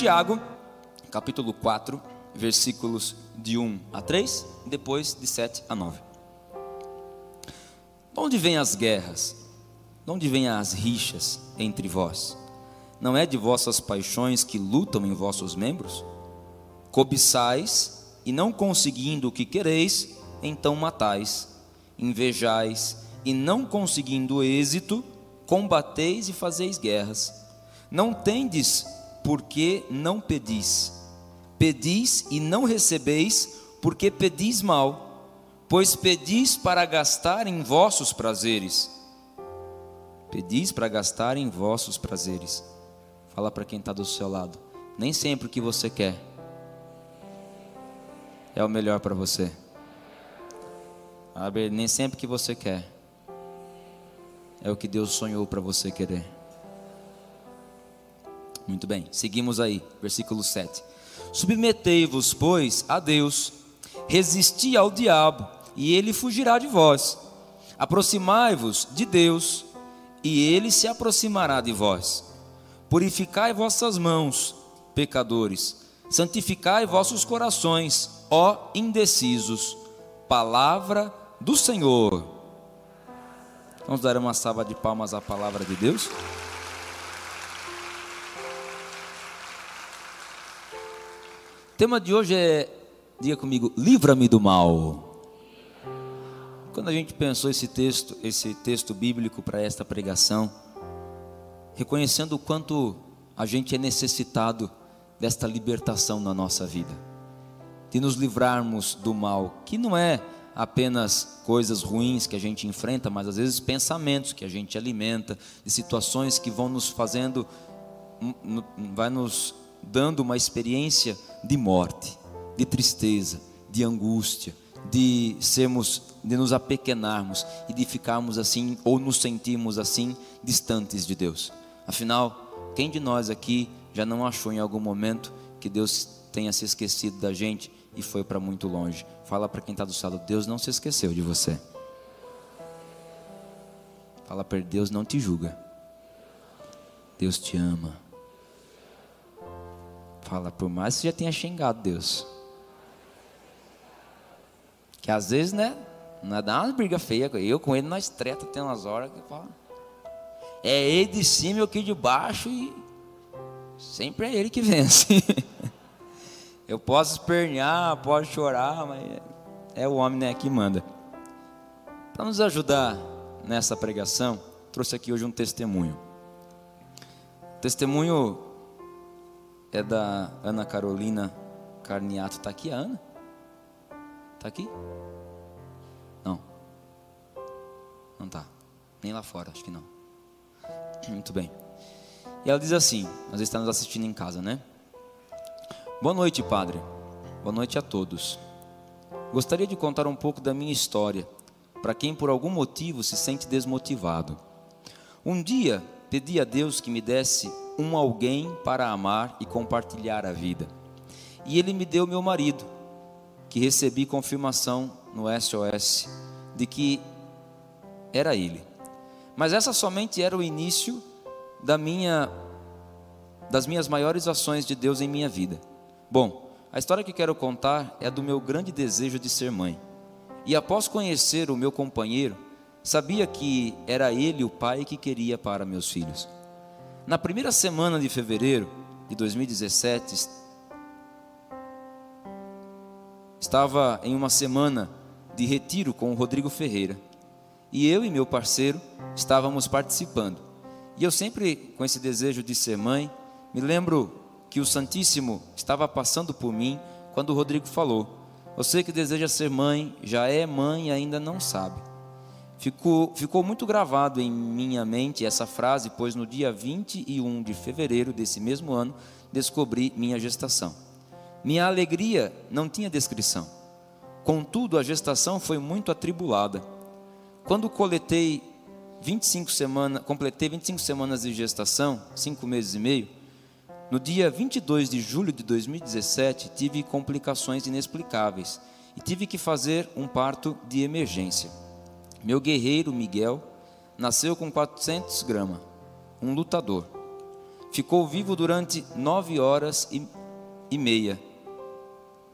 Tiago, capítulo 4, versículos de 1 a 3, depois de 7 a 9. De onde vêm as guerras? De onde vêm as rixas entre vós? Não é de vossas paixões que lutam em vossos membros? Cobiçais e não conseguindo o que quereis, então matais. Invejais e não conseguindo êxito, combateis e fazeis guerras. Não tendes porque não pedis. Pedis e não recebeis, porque pedis mal, pois pedis para gastar em vossos prazeres. Pedis para gastar em vossos prazeres. Fala para quem está do seu lado. Nem sempre o que você quer é o melhor para você. Nem sempre o que você quer é o que Deus sonhou para você querer. Muito bem, seguimos aí, versículo 7. Submetei-vos, pois, a Deus, resisti ao diabo, e ele fugirá de vós. Aproximai-vos de Deus, e ele se aproximará de vós. Purificai vossas mãos, pecadores, santificai vossos corações, ó indecisos. Palavra do Senhor. Vamos dar uma salva de palmas à palavra de Deus? Tema de hoje é, diga comigo, livra-me do mal. Quando a gente pensou esse texto, esse texto bíblico para esta pregação, reconhecendo o quanto a gente é necessitado desta libertação na nossa vida, de nos livrarmos do mal, que não é apenas coisas ruins que a gente enfrenta, mas às vezes pensamentos que a gente alimenta, de situações que vão nos fazendo, vai nos dando uma experiência de morte, de tristeza, de angústia, de sermos, de nos apequenarmos e de ficarmos assim ou nos sentirmos assim distantes de Deus. Afinal, quem de nós aqui já não achou em algum momento que Deus tenha se esquecido da gente e foi para muito longe? Fala para quem está do lado, Deus não se esqueceu de você. Fala para Deus não te julga. Deus te ama. Fala, por mais que você já tenha xingado Deus. Que às vezes, né? Não é dar uma briga feia. Eu com ele nós treta, tem umas horas que fala. É ele de cima e eu aqui de baixo e sempre é ele que vence. eu posso espernear, posso chorar, mas é o homem né, que manda. Para nos ajudar nessa pregação, trouxe aqui hoje um testemunho. Testemunho é da Ana Carolina Carniato. Está aqui a Ana? Está aqui? Não. Não está. Nem lá fora, acho que não. Muito bem. E ela diz assim: nós estamos assistindo em casa, né? Boa noite, Padre. Boa noite a todos. Gostaria de contar um pouco da minha história, para quem por algum motivo se sente desmotivado. Um dia pedi a Deus que me desse um alguém para amar e compartilhar a vida. E ele me deu meu marido, que recebi confirmação no SOS de que era ele. Mas essa somente era o início da minha das minhas maiores ações de Deus em minha vida. Bom, a história que quero contar é do meu grande desejo de ser mãe. E após conhecer o meu companheiro, sabia que era ele o pai que queria para meus filhos. Na primeira semana de fevereiro de 2017, estava em uma semana de retiro com o Rodrigo Ferreira. E eu e meu parceiro estávamos participando. E eu sempre, com esse desejo de ser mãe, me lembro que o Santíssimo estava passando por mim quando o Rodrigo falou: Você que deseja ser mãe, já é mãe e ainda não sabe. Ficou, ficou muito gravado em minha mente essa frase, pois no dia 21 de fevereiro desse mesmo ano descobri minha gestação. Minha alegria não tinha descrição. Contudo, a gestação foi muito atribulada. Quando coletei 25 semanas, completei 25 semanas de gestação, cinco meses e meio, no dia 22 de julho de 2017 tive complicações inexplicáveis e tive que fazer um parto de emergência. Meu guerreiro Miguel nasceu com 400 gramas, um lutador. Ficou vivo durante nove horas e, e meia.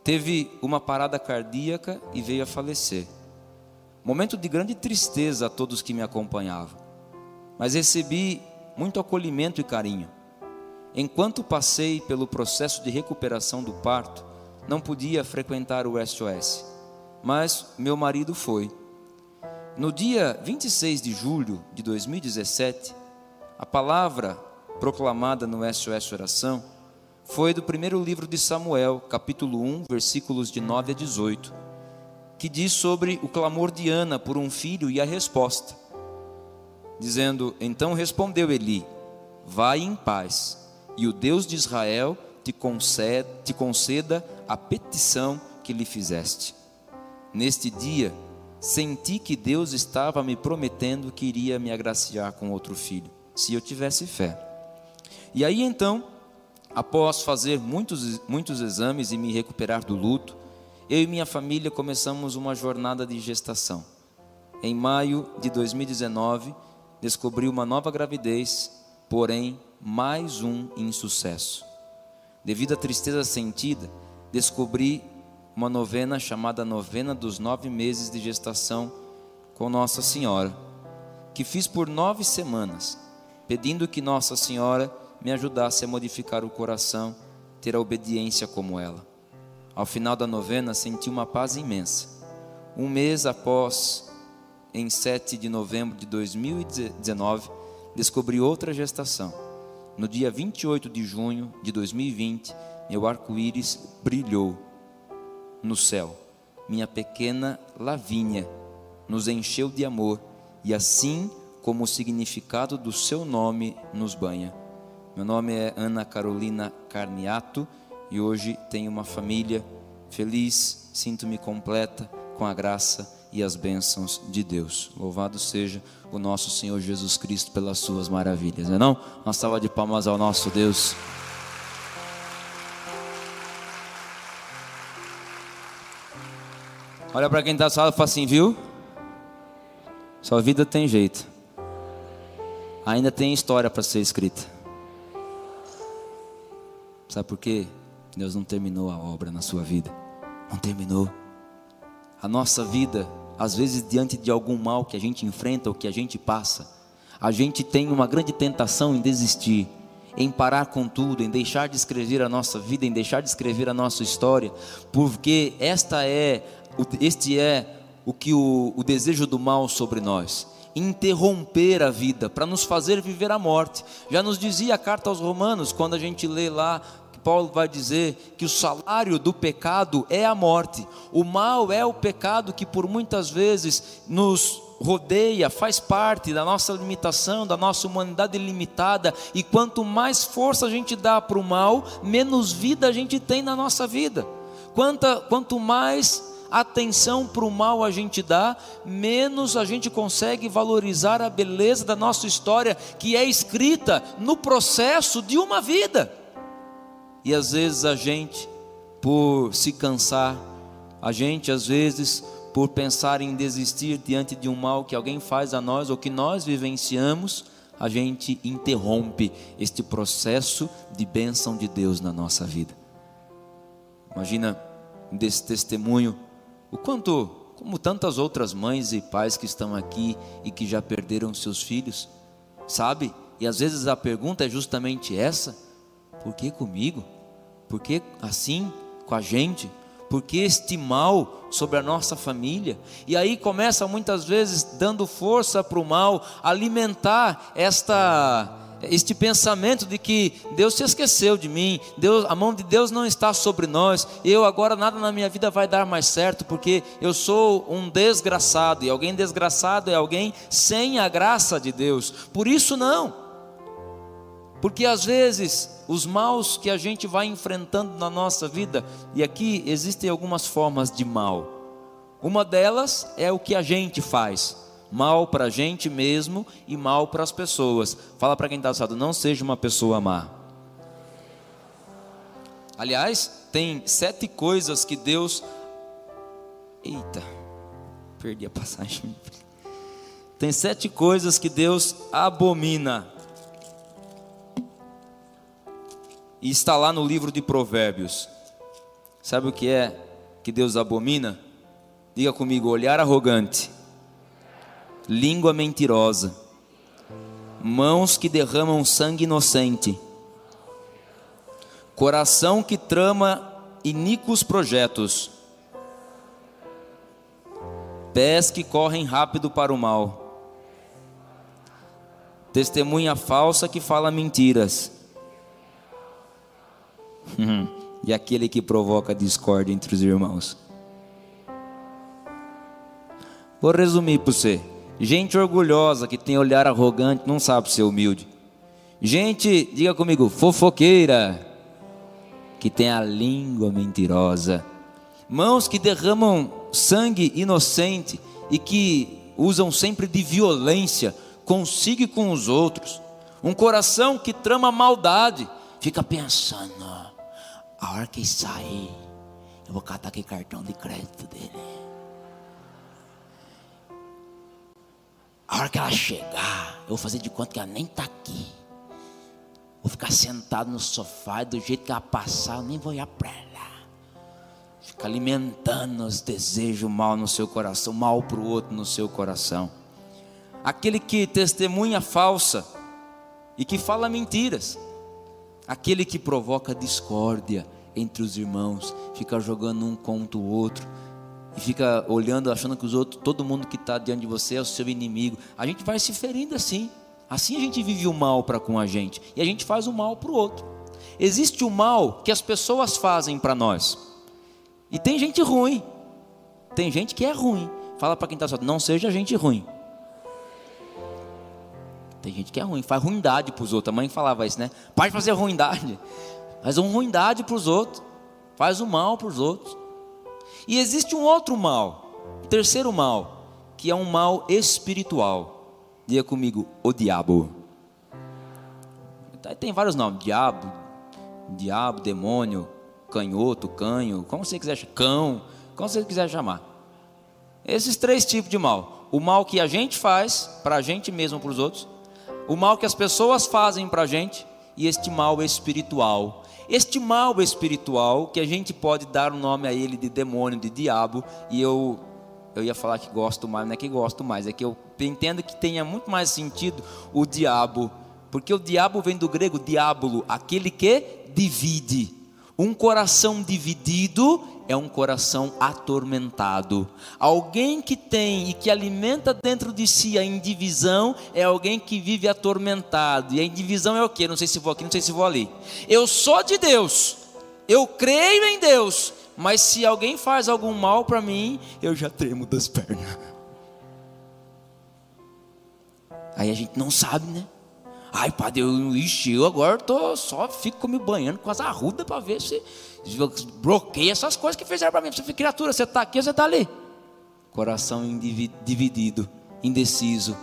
Teve uma parada cardíaca e veio a falecer. Momento de grande tristeza a todos que me acompanhavam, mas recebi muito acolhimento e carinho. Enquanto passei pelo processo de recuperação do parto, não podia frequentar o SOS, mas meu marido foi no dia 26 de julho de 2017, a palavra proclamada no SOS Oração foi do primeiro livro de Samuel, capítulo 1, versículos de 9 a 18, que diz sobre o clamor de Ana por um filho e a resposta, dizendo: Então respondeu Eli: Vai em paz, e o Deus de Israel te conceda, te conceda a petição que lhe fizeste. Neste dia, senti que Deus estava me prometendo que iria me agraciar com outro filho, se eu tivesse fé. E aí então, após fazer muitos, muitos exames e me recuperar do luto, eu e minha família começamos uma jornada de gestação. Em maio de 2019, descobri uma nova gravidez, porém mais um insucesso. Devido à tristeza sentida, descobri uma novena chamada Novena dos Nove Meses de Gestação com Nossa Senhora, que fiz por nove semanas, pedindo que Nossa Senhora me ajudasse a modificar o coração, ter a obediência como ela. Ao final da novena, senti uma paz imensa. Um mês após, em 7 de novembro de 2019, descobri outra gestação. No dia 28 de junho de 2020, meu arco-íris brilhou no céu. Minha pequena Lavínia nos encheu de amor e assim como o significado do seu nome nos banha. Meu nome é Ana Carolina Carniato e hoje tenho uma família feliz, sinto-me completa com a graça e as bênçãos de Deus. Louvado seja o nosso Senhor Jesus Cristo pelas suas maravilhas, não é não? Uma salva de palmas ao nosso Deus. Olha para quem está na sala e fala assim, viu? Sua vida tem jeito. Ainda tem história para ser escrita. Sabe por quê? Deus não terminou a obra na sua vida. Não terminou. A nossa vida, às vezes, diante de algum mal que a gente enfrenta ou que a gente passa, a gente tem uma grande tentação em desistir, em parar com tudo, em deixar de escrever a nossa vida, em deixar de escrever a nossa história, porque esta é este é o que o, o desejo do mal sobre nós interromper a vida, para nos fazer viver a morte. Já nos dizia a carta aos Romanos, quando a gente lê lá, que Paulo vai dizer que o salário do pecado é a morte. O mal é o pecado que por muitas vezes nos rodeia, faz parte da nossa limitação, da nossa humanidade limitada, e quanto mais força a gente dá para o mal, menos vida a gente tem na nossa vida. Quanta, quanto mais atenção para o mal a gente dá, menos a gente consegue valorizar a beleza da nossa história, que é escrita no processo de uma vida. E às vezes a gente, por se cansar, a gente às vezes por pensar em desistir diante de um mal que alguém faz a nós ou que nós vivenciamos, a gente interrompe este processo de bênção de Deus na nossa vida. Imagina desse testemunho o quanto, como tantas outras mães e pais que estão aqui e que já perderam seus filhos, sabe? E às vezes a pergunta é justamente essa: por que comigo? Por que assim com a gente? Por que este mal sobre a nossa família? E aí começa muitas vezes dando força para o mal, alimentar esta este pensamento de que Deus se esqueceu de mim, Deus, a mão de Deus não está sobre nós, eu agora nada na minha vida vai dar mais certo, porque eu sou um desgraçado, e alguém desgraçado é alguém sem a graça de Deus. Por isso não. Porque às vezes os maus que a gente vai enfrentando na nossa vida, e aqui existem algumas formas de mal. Uma delas é o que a gente faz, mal para a gente mesmo e mal para as pessoas. Fala para quem está assado, não seja uma pessoa má. Aliás, tem sete coisas que Deus. Eita, perdi a passagem. Tem sete coisas que Deus abomina. e está lá no livro de Provérbios. Sabe o que é que Deus abomina? Diga comigo: olhar arrogante, língua mentirosa, mãos que derramam sangue inocente, coração que trama iníquos projetos, pés que correm rápido para o mal, testemunha falsa que fala mentiras e aquele que provoca discórdia entre os irmãos. Vou resumir para você. Gente orgulhosa que tem olhar arrogante, não sabe ser humilde. Gente, diga comigo, fofoqueira, que tem a língua mentirosa. Mãos que derramam sangue inocente e que usam sempre de violência consigo e com os outros. Um coração que trama maldade, fica pensando, a hora que sair, eu vou catar aquele cartão de crédito dele. A hora que ela chegar, eu vou fazer de conta que ela nem está aqui. Vou ficar sentado no sofá e do jeito que ela passar, eu nem vou olhar para ela. Fica alimentando os desejos mal no seu coração, mal para o outro no seu coração. Aquele que testemunha falsa e que fala mentiras aquele que provoca discórdia entre os irmãos, fica jogando um contra o outro e fica olhando, achando que os outros, todo mundo que está diante de você é o seu inimigo. A gente vai se ferindo assim. Assim a gente vive o mal para com a gente e a gente faz o mal para o outro. Existe o mal que as pessoas fazem para nós. E tem gente ruim. Tem gente que é ruim. Fala para quem está só, não seja gente ruim. Tem gente que é ruim, faz ruindade para os outros. A mãe falava isso, né? Pode fazer ruindade. Faz uma ruindade para os outros. Faz o mal para os outros. E existe um outro mal, terceiro mal, que é um mal espiritual. Diga comigo, o diabo. Tem vários nomes: diabo, diabo, demônio, canhoto, canho, como você quiser, cão, como você quiser chamar. Esses três tipos de mal: o mal que a gente faz para a gente mesmo, para os outros o mal que as pessoas fazem para a gente e este mal espiritual. Este mal espiritual, que a gente pode dar o um nome a ele de demônio, de diabo, e eu, eu ia falar que gosto mais, não é que gosto mais, é que eu entendo que tenha muito mais sentido o diabo, porque o diabo vem do grego diabolo, aquele que divide. Um coração dividido é um coração atormentado. Alguém que tem e que alimenta dentro de si a indivisão é alguém que vive atormentado. E a indivisão é o que? Não sei se vou aqui, não sei se vou ali. Eu sou de Deus, eu creio em Deus, mas se alguém faz algum mal para mim, eu já tremo das pernas. Aí a gente não sabe, né? Ai, padre, eu, ixi, eu agora tô, só fico me banhando com as arrudas para ver se bloqueia essas coisas que fizeram para mim. Você criatura, você está aqui você está ali? Coração dividido, indeciso,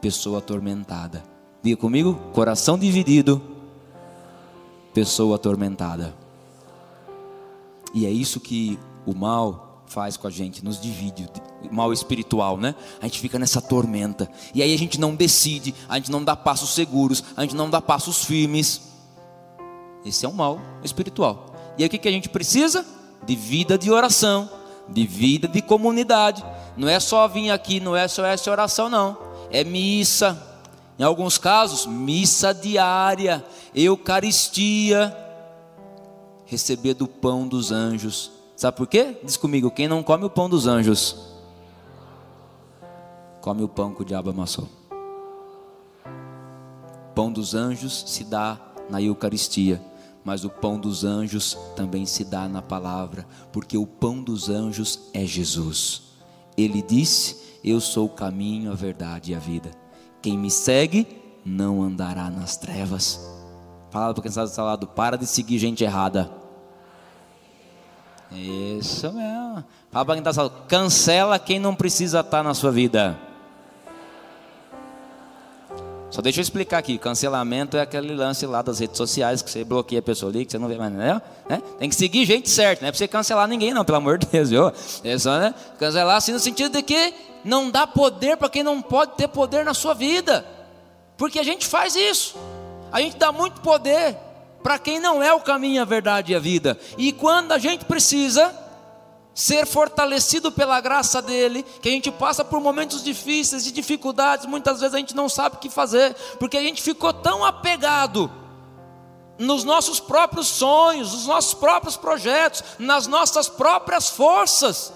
pessoa atormentada. Diga comigo, coração dividido, pessoa atormentada. E é isso que o mal faz com a gente, nos divide, mal espiritual, né? A gente fica nessa tormenta. E aí a gente não decide, a gente não dá passos seguros, a gente não dá passos firmes. Esse é um mal espiritual. E aí o que, que a gente precisa? De vida de oração, de vida de comunidade. Não é só vir aqui, não é só essa oração, não. É missa. Em alguns casos, missa diária, Eucaristia, receber do pão dos anjos. Sabe por quê? Diz comigo: quem não come o pão dos anjos, come o pão que o diabo amassou. Pão dos anjos se dá na Eucaristia, mas o pão dos anjos também se dá na palavra, porque o pão dos anjos é Jesus. Ele disse: Eu sou o caminho, a verdade e a vida. Quem me segue não andará nas trevas. Fala para quem está do lado: para de seguir gente errada. Isso mesmo. Fala para quem está lado: cancela quem não precisa estar na sua vida. Só deixa eu explicar aqui, cancelamento é aquele lance lá das redes sociais que você bloqueia a pessoa ali, que você não vê mais, né? Tem que seguir gente certa, não é para você cancelar ninguém não, pelo amor de Deus, viu? É só, né? Cancelar assim no sentido de que não dá poder para quem não pode ter poder na sua vida. Porque a gente faz isso. A gente dá muito poder para quem não é o caminho, a verdade e a vida. E quando a gente precisa, ser fortalecido pela graça dele, que a gente passa por momentos difíceis e dificuldades, muitas vezes a gente não sabe o que fazer, porque a gente ficou tão apegado nos nossos próprios sonhos, nos nossos próprios projetos, nas nossas próprias forças,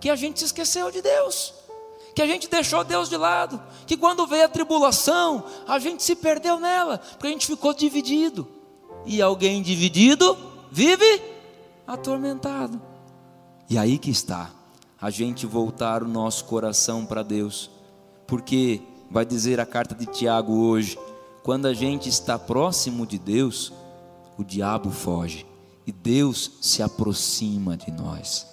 que a gente se esqueceu de Deus, que a gente deixou Deus de lado, que quando veio a tribulação, a gente se perdeu nela, porque a gente ficou dividido, e alguém dividido vive atormentado. E aí que está, a gente voltar o nosso coração para Deus, porque vai dizer a carta de Tiago hoje, quando a gente está próximo de Deus, o diabo foge e Deus se aproxima de nós.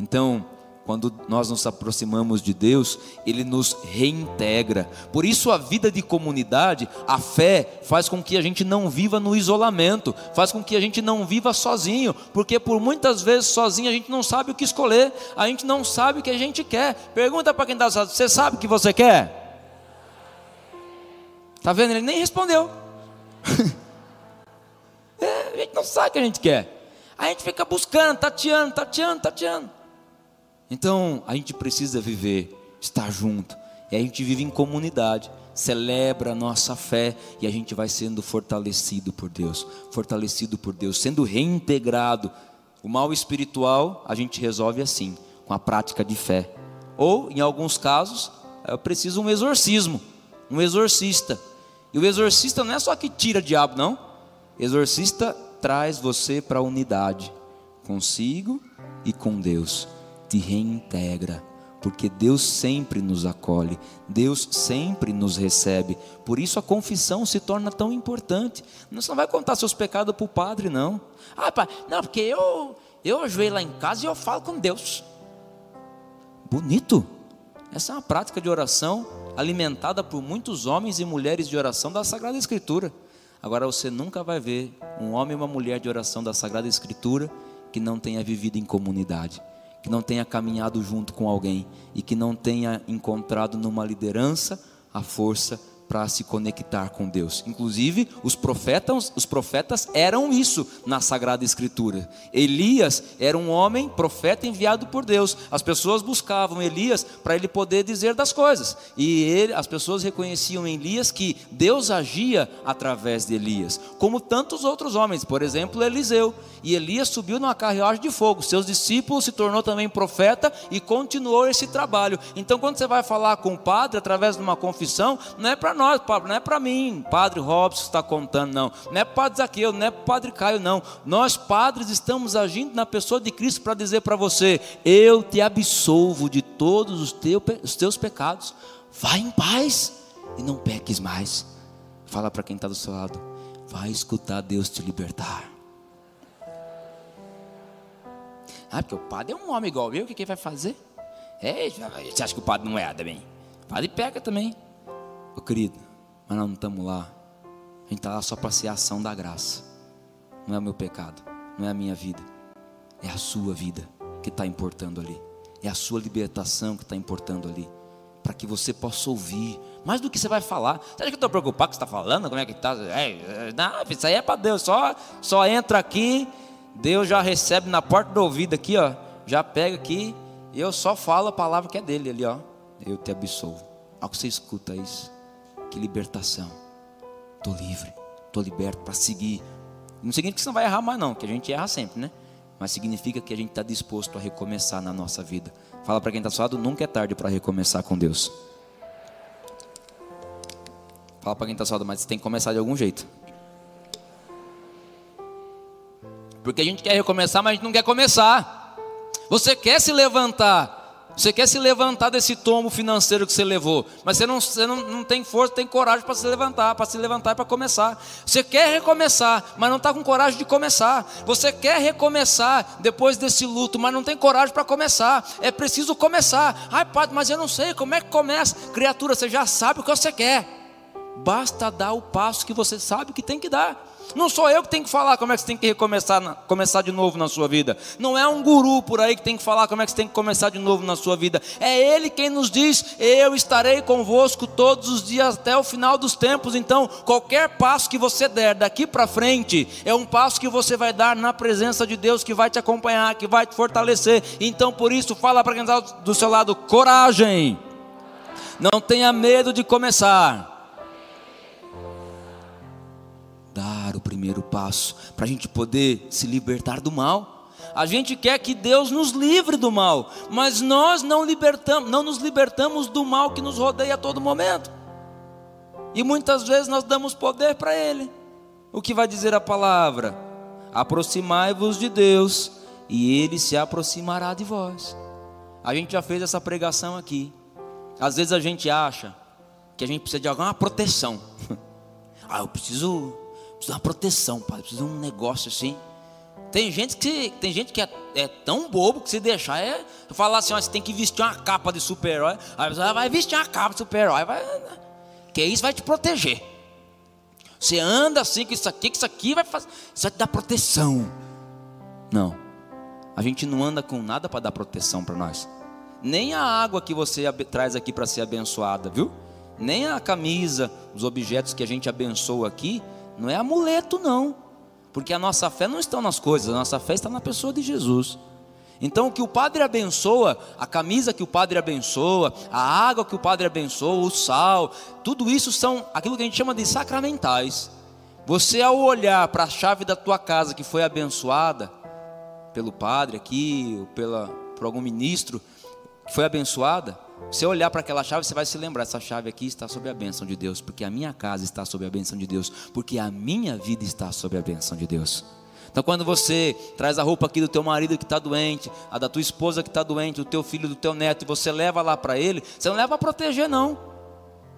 Então, quando nós nos aproximamos de Deus, Ele nos reintegra. Por isso, a vida de comunidade, a fé, faz com que a gente não viva no isolamento, faz com que a gente não viva sozinho, porque por muitas vezes sozinho a gente não sabe o que escolher, a gente não sabe o que a gente quer. Pergunta para quem está do você sabe o que você quer? Está vendo? Ele nem respondeu. é, a gente não sabe o que a gente quer. A gente fica buscando, tateando, tateando, tateando. Então, a gente precisa viver, estar junto. E a gente vive em comunidade, celebra a nossa fé e a gente vai sendo fortalecido por Deus, fortalecido por Deus, sendo reintegrado. O mal espiritual a gente resolve assim, com a prática de fé. Ou, em alguns casos, eu preciso um exorcismo, um exorcista. E o exorcista não é só que tira diabo, não. Exorcista traz você para a unidade consigo e com Deus te reintegra, porque Deus sempre nos acolhe, Deus sempre nos recebe. Por isso a confissão se torna tão importante. Você não vai contar seus pecados para o padre, não. Ah, pai, não, porque eu, eu ajoelho lá em casa e eu falo com Deus. Bonito. Essa é uma prática de oração alimentada por muitos homens e mulheres de oração da Sagrada Escritura. Agora você nunca vai ver um homem e uma mulher de oração da Sagrada Escritura que não tenha vivido em comunidade que não tenha caminhado junto com alguém e que não tenha encontrado numa liderança a força para se conectar com Deus. Inclusive, os profetas, os profetas eram isso na Sagrada Escritura. Elias era um homem profeta enviado por Deus. As pessoas buscavam Elias para ele poder dizer das coisas. E ele, as pessoas reconheciam em Elias que Deus agia através de Elias, como tantos outros homens, por exemplo, Eliseu. E Elias subiu numa carruagem de fogo. Seus discípulos se tornou também profeta e continuou esse trabalho. Então, quando você vai falar com o padre através de uma confissão, não é para nós, não é para mim, Padre Robson está contando, não. Não é Padre Zaqueu, não é Padre Caio, não. Nós, padres, estamos agindo na pessoa de Cristo para dizer para você: eu te absolvo de todos os, teu, os teus pecados. Vá em paz e não peques mais. Fala para quem está do seu lado: vai escutar Deus te libertar. Ah, porque o padre é um homem igual eu, o que, ele vai fazer? É, você acha que o padre não é também? Padre peca também. Ô querido, mas nós não estamos lá. A gente está lá só para ser a ação da graça. Não é o meu pecado, não é a minha vida, é a sua vida. que está importando ali. É a sua libertação que está importando ali. Para que você possa ouvir. Mais do que você vai falar. Você acha que eu estou preocupado com o que você está falando? Como é que está? É, é, não, isso aí é para Deus. Só, só entra aqui. Deus já recebe na porta do ouvido aqui, ó. Já pega aqui. E eu só falo a palavra que é dele ali, ó. Eu te absolvo. Ao que você escuta isso. Que libertação. Estou livre. Estou liberto para seguir. Não significa que você não vai errar mais, não. Que a gente erra sempre, né? mas significa que a gente está disposto a recomeçar na nossa vida. Fala para quem está suado, nunca é tarde para recomeçar com Deus. Fala para quem está suado, mas você tem que começar de algum jeito. Porque a gente quer recomeçar, mas a gente não quer começar. Você quer se levantar, você quer se levantar desse tombo financeiro que você levou, mas você não, você não, não tem força, tem coragem para se levantar, para se levantar e para começar. Você quer recomeçar, mas não está com coragem de começar. Você quer recomeçar depois desse luto, mas não tem coragem para começar. É preciso começar. Ai, padre, mas eu não sei como é que começa. Criatura, você já sabe o que você quer. Basta dar o passo que você sabe que tem que dar. Não sou eu que tenho que falar como é que você tem que recomeçar, começar de novo na sua vida. Não é um guru por aí que tem que falar como é que você tem que começar de novo na sua vida. É Ele quem nos diz: Eu estarei convosco todos os dias até o final dos tempos. Então, qualquer passo que você der daqui para frente é um passo que você vai dar na presença de Deus que vai te acompanhar, que vai te fortalecer. Então, por isso, fala para quem está do seu lado: coragem. Não tenha medo de começar. Dar o primeiro passo para a gente poder se libertar do mal. A gente quer que Deus nos livre do mal, mas nós não libertamos, não nos libertamos do mal que nos rodeia a todo momento. E muitas vezes nós damos poder para ele. O que vai dizer a palavra? Aproximai-vos de Deus, e ele se aproximará de vós. A gente já fez essa pregação aqui. Às vezes a gente acha que a gente precisa de alguma proteção. ah, eu preciso Precisa de uma proteção, pai. Precisa de um negócio assim. Tem gente que, tem gente que é, é tão bobo que se deixar é falar assim: ó, você tem que vestir uma capa de super-herói. Aí você vai vestir uma capa de super-herói, vai, que isso vai te proteger. Você anda assim, que isso aqui, que isso aqui vai fazer. Isso vai te dar proteção. Não. A gente não anda com nada para dar proteção para nós. Nem a água que você traz aqui para ser abençoada, viu? Nem a camisa, os objetos que a gente abençoa aqui, não é amuleto, não. Porque a nossa fé não está nas coisas, a nossa fé está na pessoa de Jesus. Então, o que o padre abençoa, a camisa que o padre abençoa, a água que o padre abençoa, o sal, tudo isso são aquilo que a gente chama de sacramentais. Você, ao olhar para a chave da tua casa que foi abençoada pelo padre aqui, ou pela, por algum ministro que foi abençoada, você olhar para aquela chave, você vai se lembrar: essa chave aqui está sob a bênção de Deus, porque a minha casa está sob a bênção de Deus, porque a minha vida está sob a bênção de Deus. Então, quando você traz a roupa aqui do teu marido que está doente, a da tua esposa que está doente, do teu filho, do teu neto, e você leva lá para ele, você não leva para proteger, não.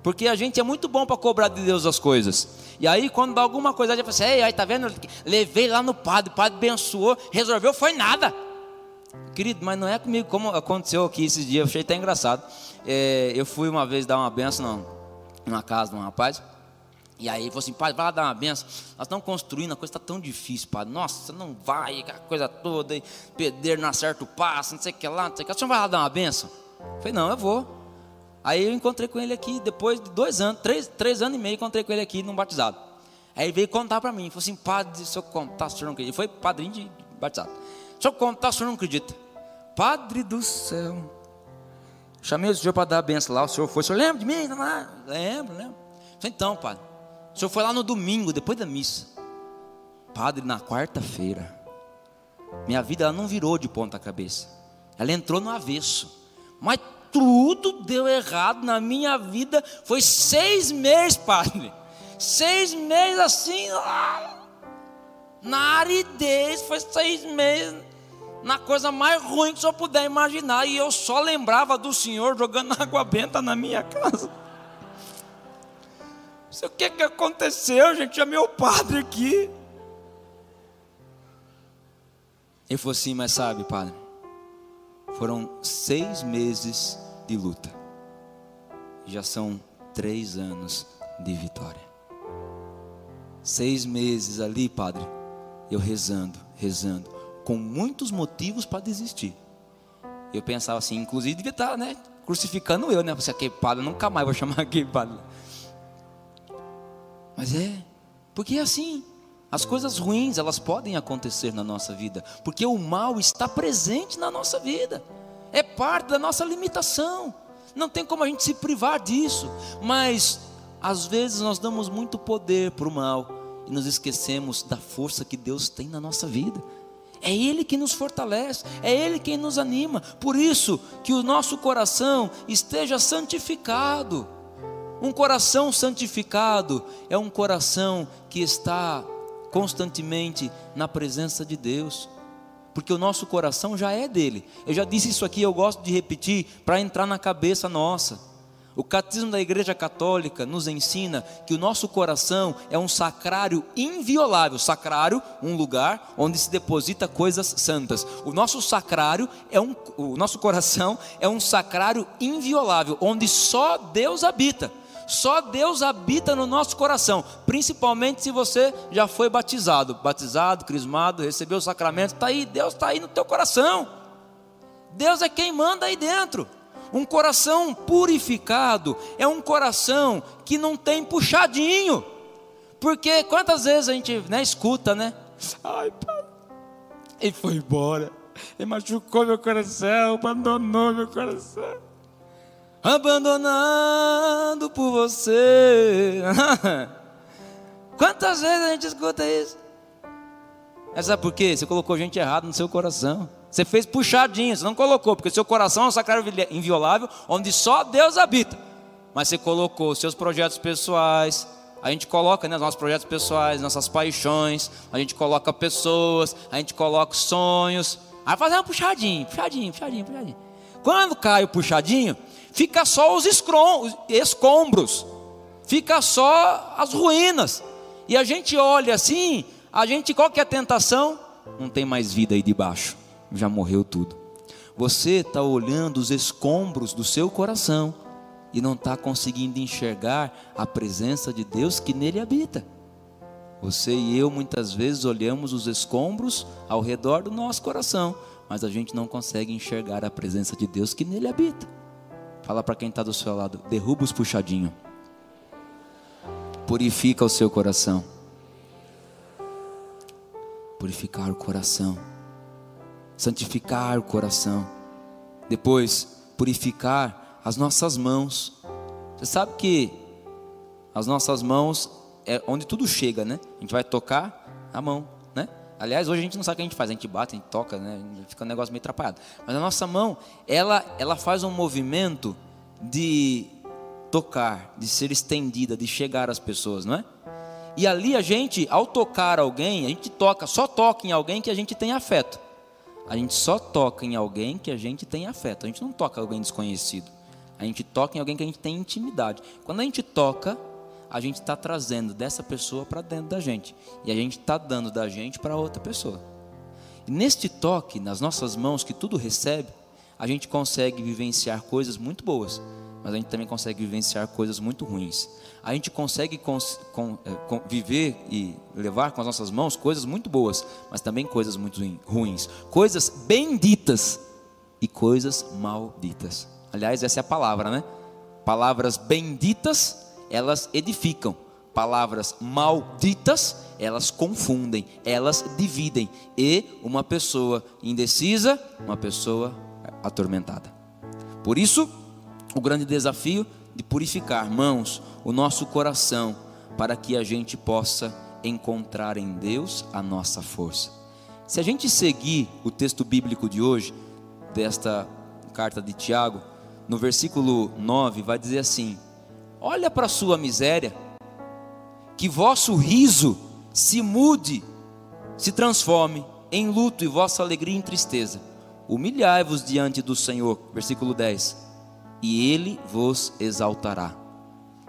Porque a gente é muito bom para cobrar de Deus as coisas. E aí, quando dá alguma coisa, a gente fala assim: Ei, aí, tá vendo? Levei lá no padre, o padre abençoou, resolveu, foi nada. Querido, mas não é comigo como aconteceu aqui esses dias, eu achei até engraçado. É, eu fui uma vez dar uma benção numa casa de um rapaz. E aí ele falou assim, pai, vai lá dar uma benção. Nós estamos construindo, a coisa está tão difícil, padre. Nossa, não vai, aquela coisa toda, e pedreiro não acerta o passo, não sei o que lá, não sei o que. O senhor vai lá dar uma benção? Falei, não, eu vou. Aí eu encontrei com ele aqui, depois de dois anos, três, três anos e meio, encontrei com ele aqui num batizado. Aí ele veio contar para mim, falou assim, padre, se eu contar, o senhor não acredita. Ele foi padrinho de batizado. Eu contar, o senhor não acredita. Padre do céu. Chamei o senhor para dar a benção lá. O senhor foi. O senhor lembra de mim? Não, não. Lembro, lembro. Então, padre. O senhor foi lá no domingo, depois da missa. Padre, na quarta-feira. Minha vida ela não virou de ponta cabeça. Ela entrou no avesso. Mas tudo deu errado na minha vida. Foi seis meses, padre. Seis meses assim. Na aridez. Foi seis meses na coisa mais ruim que o senhor puder imaginar. E eu só lembrava do senhor jogando água benta na minha casa. O que, que aconteceu, gente. É meu padre aqui. Ele falou assim, mas sabe, padre, foram seis meses de luta. Já são três anos de vitória. Seis meses ali, padre, eu rezando, rezando com muitos motivos para desistir. Eu pensava assim, inclusive devia estar, né, crucificando eu, né? Você é queimado, nunca mais vou chamar queimado. Mas é, porque é assim. As coisas ruins, elas podem acontecer na nossa vida, porque o mal está presente na nossa vida. É parte da nossa limitação. Não tem como a gente se privar disso, mas às vezes nós damos muito poder para o mal e nos esquecemos da força que Deus tem na nossa vida. É Ele que nos fortalece, é Ele quem nos anima. Por isso, que o nosso coração esteja santificado. Um coração santificado é um coração que está constantemente na presença de Deus, porque o nosso coração já é dele. Eu já disse isso aqui, eu gosto de repetir para entrar na cabeça nossa. O catecismo da Igreja Católica nos ensina que o nosso coração é um sacrário inviolável. Sacrário, um lugar onde se deposita coisas santas. O nosso sacrário é um, o nosso coração é um sacrário inviolável, onde só Deus habita. Só Deus habita no nosso coração, principalmente se você já foi batizado, batizado, crismado, recebeu o sacramento, está aí, Deus está aí no teu coração. Deus é quem manda aí dentro. Um coração purificado é um coração que não tem puxadinho. Porque quantas vezes a gente né, escuta, né? Ai, pai, ele foi embora. Ele machucou meu coração, abandonou meu coração. Abandonado por você. Quantas vezes a gente escuta isso? Mas sabe por quê? Você colocou gente errada no seu coração. Você fez puxadinho, você não colocou, porque seu coração é um sacrário inviolável, onde só Deus habita. Mas você colocou seus projetos pessoais, a gente coloca né, nossos projetos pessoais, nossas paixões, a gente coloca pessoas, a gente coloca sonhos. Aí faz uma puxadinho, puxadinho, puxadinho, puxadinho. Quando cai o puxadinho, fica só os escombros, fica só as ruínas. E a gente olha assim, a gente, qual que é a tentação? Não tem mais vida aí debaixo já morreu tudo. Você está olhando os escombros do seu coração e não está conseguindo enxergar a presença de Deus que nele habita. Você e eu muitas vezes olhamos os escombros ao redor do nosso coração, mas a gente não consegue enxergar a presença de Deus que nele habita. Fala para quem está do seu lado, derruba os puxadinhos, purifica o seu coração, purificar o coração santificar o coração. Depois, purificar as nossas mãos. Você sabe que as nossas mãos é onde tudo chega, né? A gente vai tocar a mão, né? Aliás, hoje a gente não sabe o que a gente faz, a gente bate, a gente toca, né? Fica um negócio meio atrapalhado. Mas a nossa mão, ela, ela faz um movimento de tocar, de ser estendida, de chegar às pessoas, não é? E ali a gente, ao tocar alguém, a gente toca, só toca em alguém que a gente tem afeto. A gente só toca em alguém que a gente tem afeto. A gente não toca em alguém desconhecido. A gente toca em alguém que a gente tem intimidade. Quando a gente toca, a gente está trazendo dessa pessoa para dentro da gente. E a gente está dando da gente para outra pessoa. E neste toque, nas nossas mãos, que tudo recebe, a gente consegue vivenciar coisas muito boas, mas a gente também consegue vivenciar coisas muito ruins a gente consegue cons, com, é, com, viver e levar com as nossas mãos coisas muito boas, mas também coisas muito ruins, coisas benditas e coisas malditas. Aliás, essa é a palavra, né? Palavras benditas, elas edificam. Palavras malditas, elas confundem, elas dividem. E uma pessoa indecisa, uma pessoa atormentada. Por isso, o grande desafio de purificar, mãos, o nosso coração, para que a gente possa encontrar em Deus a nossa força. Se a gente seguir o texto bíblico de hoje, desta carta de Tiago, no versículo 9, vai dizer assim: Olha para a sua miséria, que vosso riso se mude, se transforme em luto e vossa alegria em tristeza. Humilhai-vos diante do Senhor, versículo 10 e Ele vos exaltará.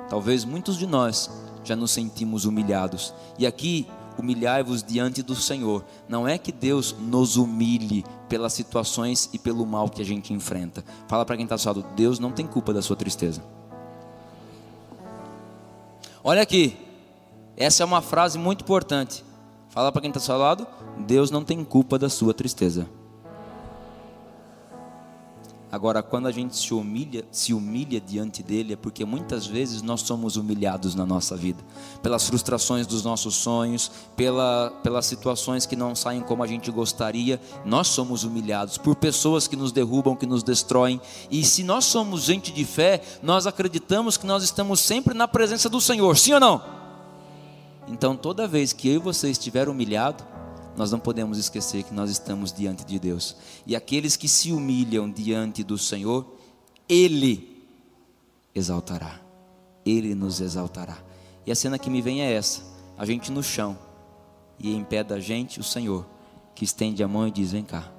Talvez muitos de nós já nos sentimos humilhados, e aqui humilhai-vos diante do Senhor. Não é que Deus nos humilhe pelas situações e pelo mal que a gente enfrenta. Fala para quem está do lado, Deus não tem culpa da sua tristeza. Olha aqui, essa é uma frase muito importante. Fala para quem está do seu lado, Deus não tem culpa da sua tristeza. Agora, quando a gente se humilha, se humilha diante dele, é porque muitas vezes nós somos humilhados na nossa vida, pelas frustrações dos nossos sonhos, pela, pelas situações que não saem como a gente gostaria, nós somos humilhados por pessoas que nos derrubam, que nos destroem. E se nós somos gente de fé, nós acreditamos que nós estamos sempre na presença do Senhor, sim ou não? Então, toda vez que eu e você estiver humilhado, nós não podemos esquecer que nós estamos diante de Deus. E aqueles que se humilham diante do Senhor, Ele exaltará. Ele nos exaltará. E a cena que me vem é essa: a gente no chão, e em pé da gente o Senhor, que estende a mão e diz: Vem cá,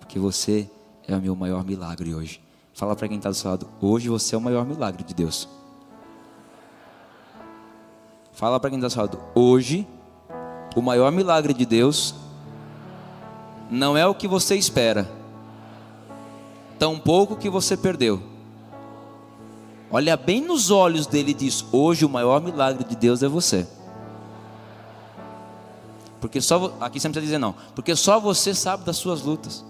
porque você é o meu maior milagre hoje. Fala para quem está do seu lado: Hoje você é o maior milagre de Deus. Fala para quem está do seu lado: Hoje, o maior milagre de Deus não é o que você espera, tampouco o que você perdeu. Olha bem nos olhos dele e diz: Hoje o maior milagre de Deus é você. Porque só aqui você não precisa dizer não, porque só você sabe das suas lutas.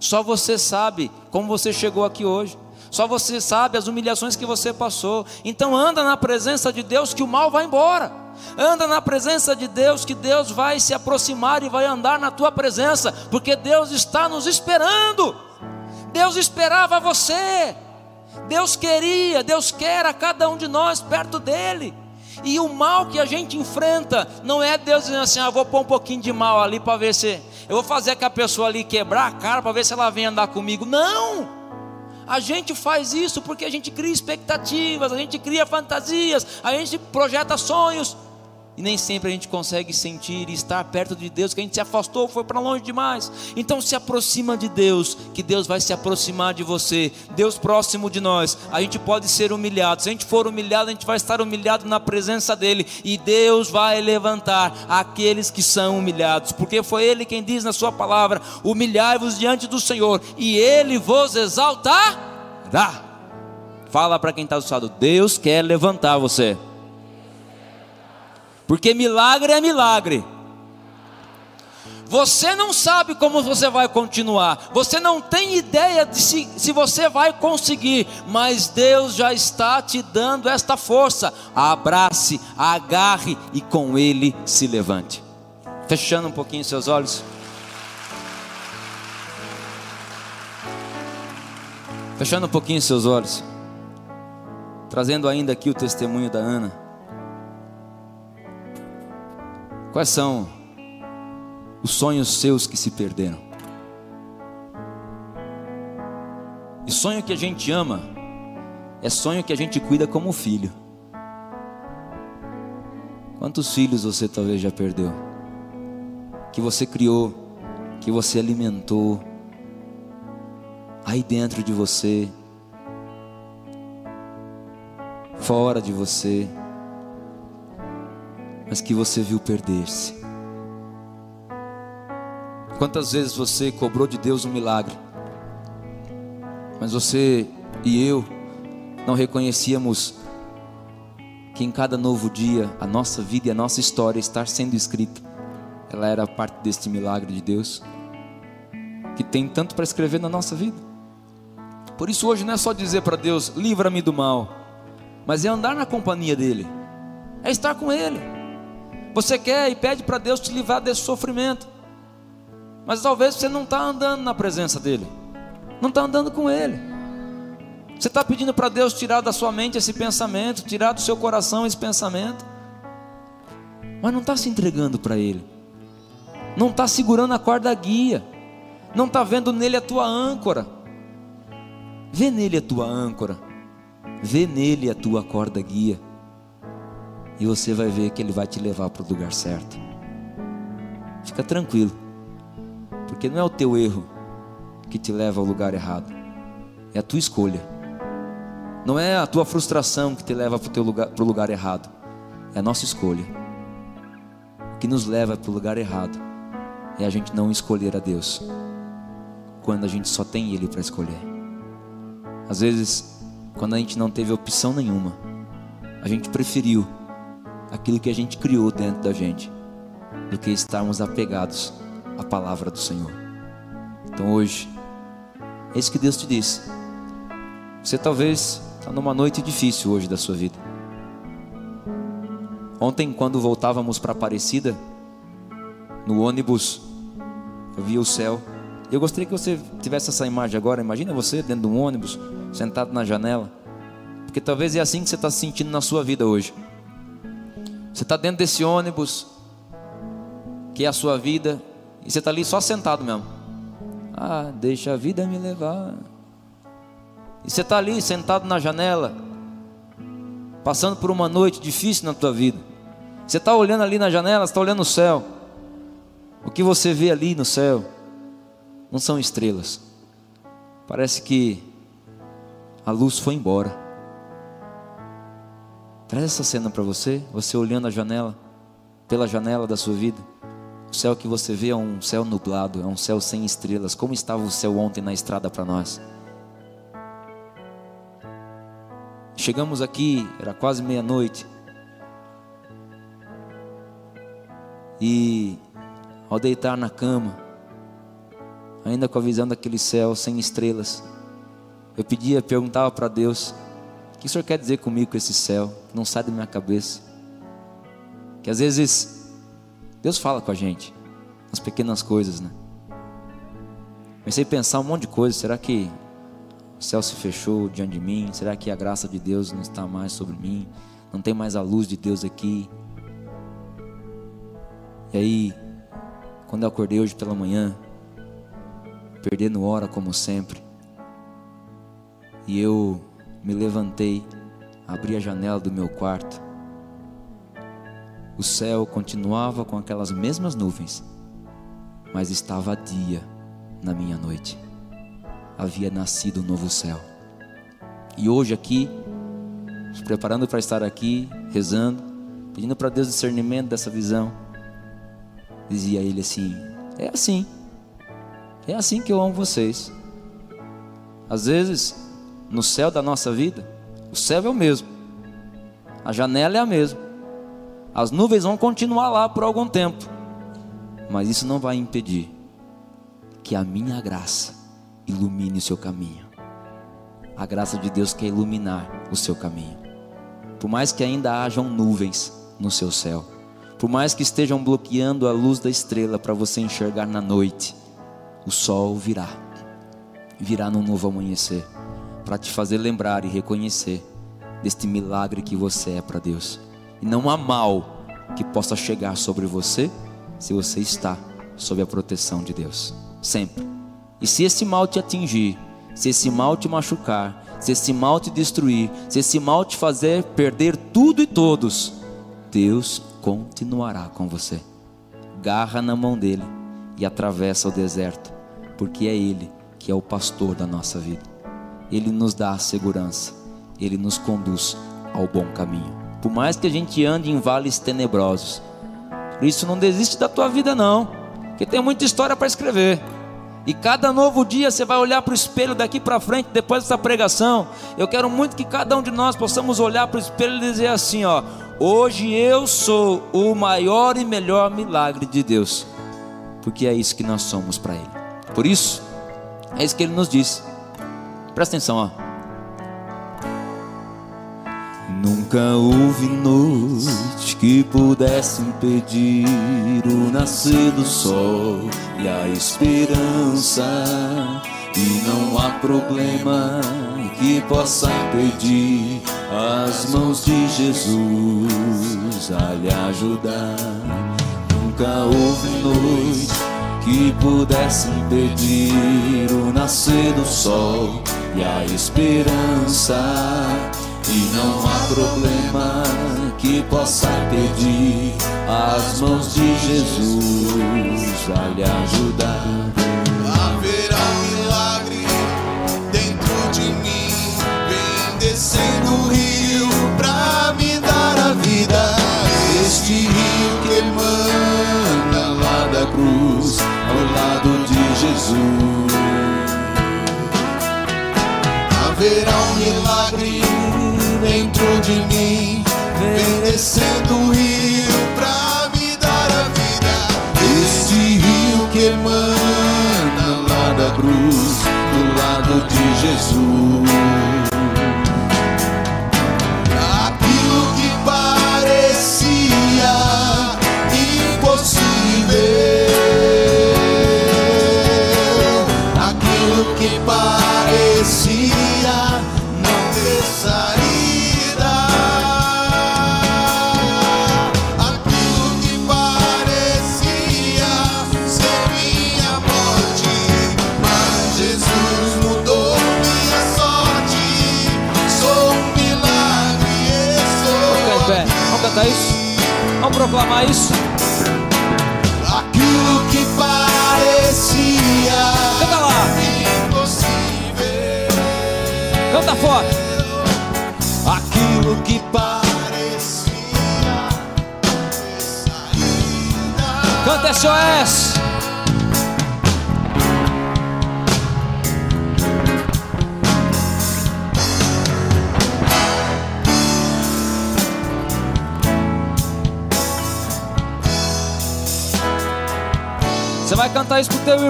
Só você sabe como você chegou aqui hoje. Só você sabe as humilhações que você passou. Então anda na presença de Deus que o mal vai embora. Anda na presença de Deus, que Deus vai se aproximar e vai andar na tua presença, porque Deus está nos esperando. Deus esperava você. Deus queria, Deus quer a cada um de nós perto dele. E o mal que a gente enfrenta não é Deus dizendo assim: ah, vou pôr um pouquinho de mal ali para ver se eu vou fazer que a pessoa ali quebrar a cara para ver se ela vem andar comigo. Não! A gente faz isso porque a gente cria expectativas, a gente cria fantasias, a gente projeta sonhos e nem sempre a gente consegue sentir e estar perto de Deus, que a gente se afastou, foi para longe demais. Então se aproxima de Deus, que Deus vai se aproximar de você. Deus próximo de nós. A gente pode ser humilhado. Se a gente for humilhado, a gente vai estar humilhado na presença dele e Deus vai levantar aqueles que são humilhados, porque foi ele quem diz na sua palavra: "Humilhai-vos diante do Senhor, e ele vos exaltará". Fala para quem está do lado, Deus quer levantar você. Porque milagre é milagre. Você não sabe como você vai continuar, você não tem ideia de se, se você vai conseguir, mas Deus já está te dando esta força. Abrace, agarre e com Ele se levante. Fechando um pouquinho seus olhos. Fechando um pouquinho seus olhos. Trazendo ainda aqui o testemunho da Ana. Quais são os sonhos seus que se perderam? E sonho que a gente ama é sonho que a gente cuida como filho. Quantos filhos você talvez já perdeu? Que você criou, que você alimentou, aí dentro de você, fora de você mas que você viu perder-se. Quantas vezes você cobrou de Deus um milagre, mas você e eu não reconhecíamos que em cada novo dia a nossa vida e a nossa história estar sendo escrita, ela era parte deste milagre de Deus, que tem tanto para escrever na nossa vida. Por isso hoje não é só dizer para Deus, livra-me do mal, mas é andar na companhia dEle, é estar com Ele. Você quer e pede para Deus te livrar desse sofrimento. Mas talvez você não está andando na presença dEle. Não está andando com Ele. Você está pedindo para Deus tirar da sua mente esse pensamento, tirar do seu coração esse pensamento. Mas não está se entregando para Ele. Não está segurando a corda guia. Não está vendo nele a tua âncora. Vê nele a tua âncora. Vê nele a tua corda guia e você vai ver que Ele vai te levar para o lugar certo. Fica tranquilo, porque não é o teu erro que te leva ao lugar errado, é a tua escolha. Não é a tua frustração que te leva para o lugar, lugar errado, é a nossa escolha. O que nos leva para o lugar errado é a gente não escolher a Deus, quando a gente só tem Ele para escolher. Às vezes, quando a gente não teve opção nenhuma, a gente preferiu aquilo que a gente criou dentro da gente, do que estarmos apegados à palavra do Senhor. Então hoje, é isso que Deus te disse. Você talvez está numa noite difícil hoje da sua vida. Ontem, quando voltávamos para Aparecida, no ônibus, eu via o céu. Eu gostaria que você tivesse essa imagem agora. Imagina você dentro de um ônibus, sentado na janela. Porque talvez é assim que você está se sentindo na sua vida hoje. Você está dentro desse ônibus, que é a sua vida, e você está ali só sentado mesmo. Ah, deixa a vida me levar. E você está ali sentado na janela, passando por uma noite difícil na tua vida. Você está olhando ali na janela, está olhando o céu. O que você vê ali no céu não são estrelas. Parece que a luz foi embora. Traz essa cena para você, você olhando a janela, pela janela da sua vida. O céu que você vê é um céu nublado, é um céu sem estrelas. Como estava o céu ontem na estrada para nós? Chegamos aqui, era quase meia-noite. E ao deitar na cama, ainda com a visão daquele céu sem estrelas, eu pedia, perguntava para Deus: O que o Senhor quer dizer comigo com esse céu? Que não sai da minha cabeça. Que às vezes Deus fala com a gente, nas pequenas coisas, né? Comecei a pensar um monte de coisas. Será que o céu se fechou diante de mim? Será que a graça de Deus não está mais sobre mim? Não tem mais a luz de Deus aqui? E aí, quando eu acordei hoje pela manhã, perdendo hora como sempre, e eu me levantei, abri a janela do meu quarto, o céu continuava com aquelas mesmas nuvens, mas estava dia na minha noite havia nascido um novo céu. E hoje aqui, se preparando para estar aqui, rezando, pedindo para Deus discernimento dessa visão, dizia ele assim: É assim, é assim que eu amo vocês. Às vezes, no céu da nossa vida, o céu é o mesmo, a janela é a mesma, as nuvens vão continuar lá por algum tempo, mas isso não vai impedir que a minha graça ilumine o seu caminho. A graça de Deus quer iluminar o seu caminho. Por mais que ainda hajam nuvens no seu céu, por mais que estejam bloqueando a luz da estrela para você enxergar na noite, o sol virá. Virá num novo amanhecer, para te fazer lembrar e reconhecer deste milagre que você é para Deus. E não há mal que possa chegar sobre você se você está sob a proteção de Deus. Sempre. E se esse mal te atingir, se esse mal te machucar, se esse mal te destruir, se esse mal te fazer perder tudo e todos, Deus continuará com você. Garra na mão dele e atravessa o deserto, porque é ele que é o pastor da nossa vida. Ele nos dá a segurança, ele nos conduz ao bom caminho. Por mais que a gente ande em vales tenebrosos, por isso não desiste da tua vida não, porque tem muita história para escrever. E cada novo dia você vai olhar para o espelho daqui para frente, depois dessa pregação. Eu quero muito que cada um de nós possamos olhar para o espelho e dizer assim: ó, hoje eu sou o maior e melhor milagre de Deus, porque é isso que nós somos para Ele. Por isso, é isso que Ele nos diz. Presta atenção, ó. Nunca houve noite que pudesse impedir o nascer do sol e a esperança. E não há problema que possa pedir as mãos de Jesus a lhe ajudar. Nunca houve noite que pudesse impedir o nascer do sol e a esperança e não há problema que possa pedir as mãos de Jesus a lhe ajudar. Haverá um milagre dentro de mim, vem descendo o rio pra me dar a vida. Este rio que emana lá da cruz, ao lado de Jesus. Haverá um milagre dentro de mim, vem descendo o rio pra me dar a vida. Este rio que emana lá da cruz, do lado de Jesus.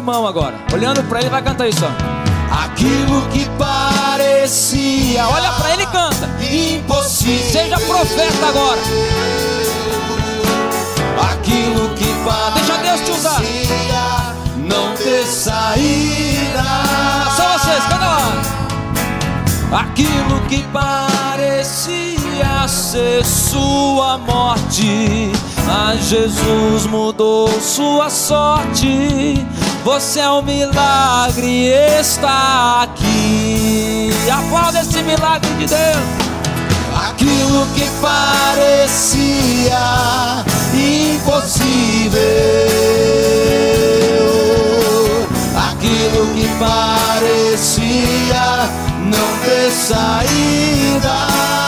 Irmão agora. Olhando pra ele, vai cantar isso, ó. Aquilo que parecia Olha pra ele e canta. impossível. Seja profeta agora. Aquilo que parecia Deixa Deus te usar. não ter saída. Só vocês, canta lá. Aquilo que parecia ser sua morte, a Jesus mudou sua sorte. Você é um milagre, está aqui. Aplauda esse milagre de Deus. Aquilo que parecia impossível. Aquilo que parecia não ter saída.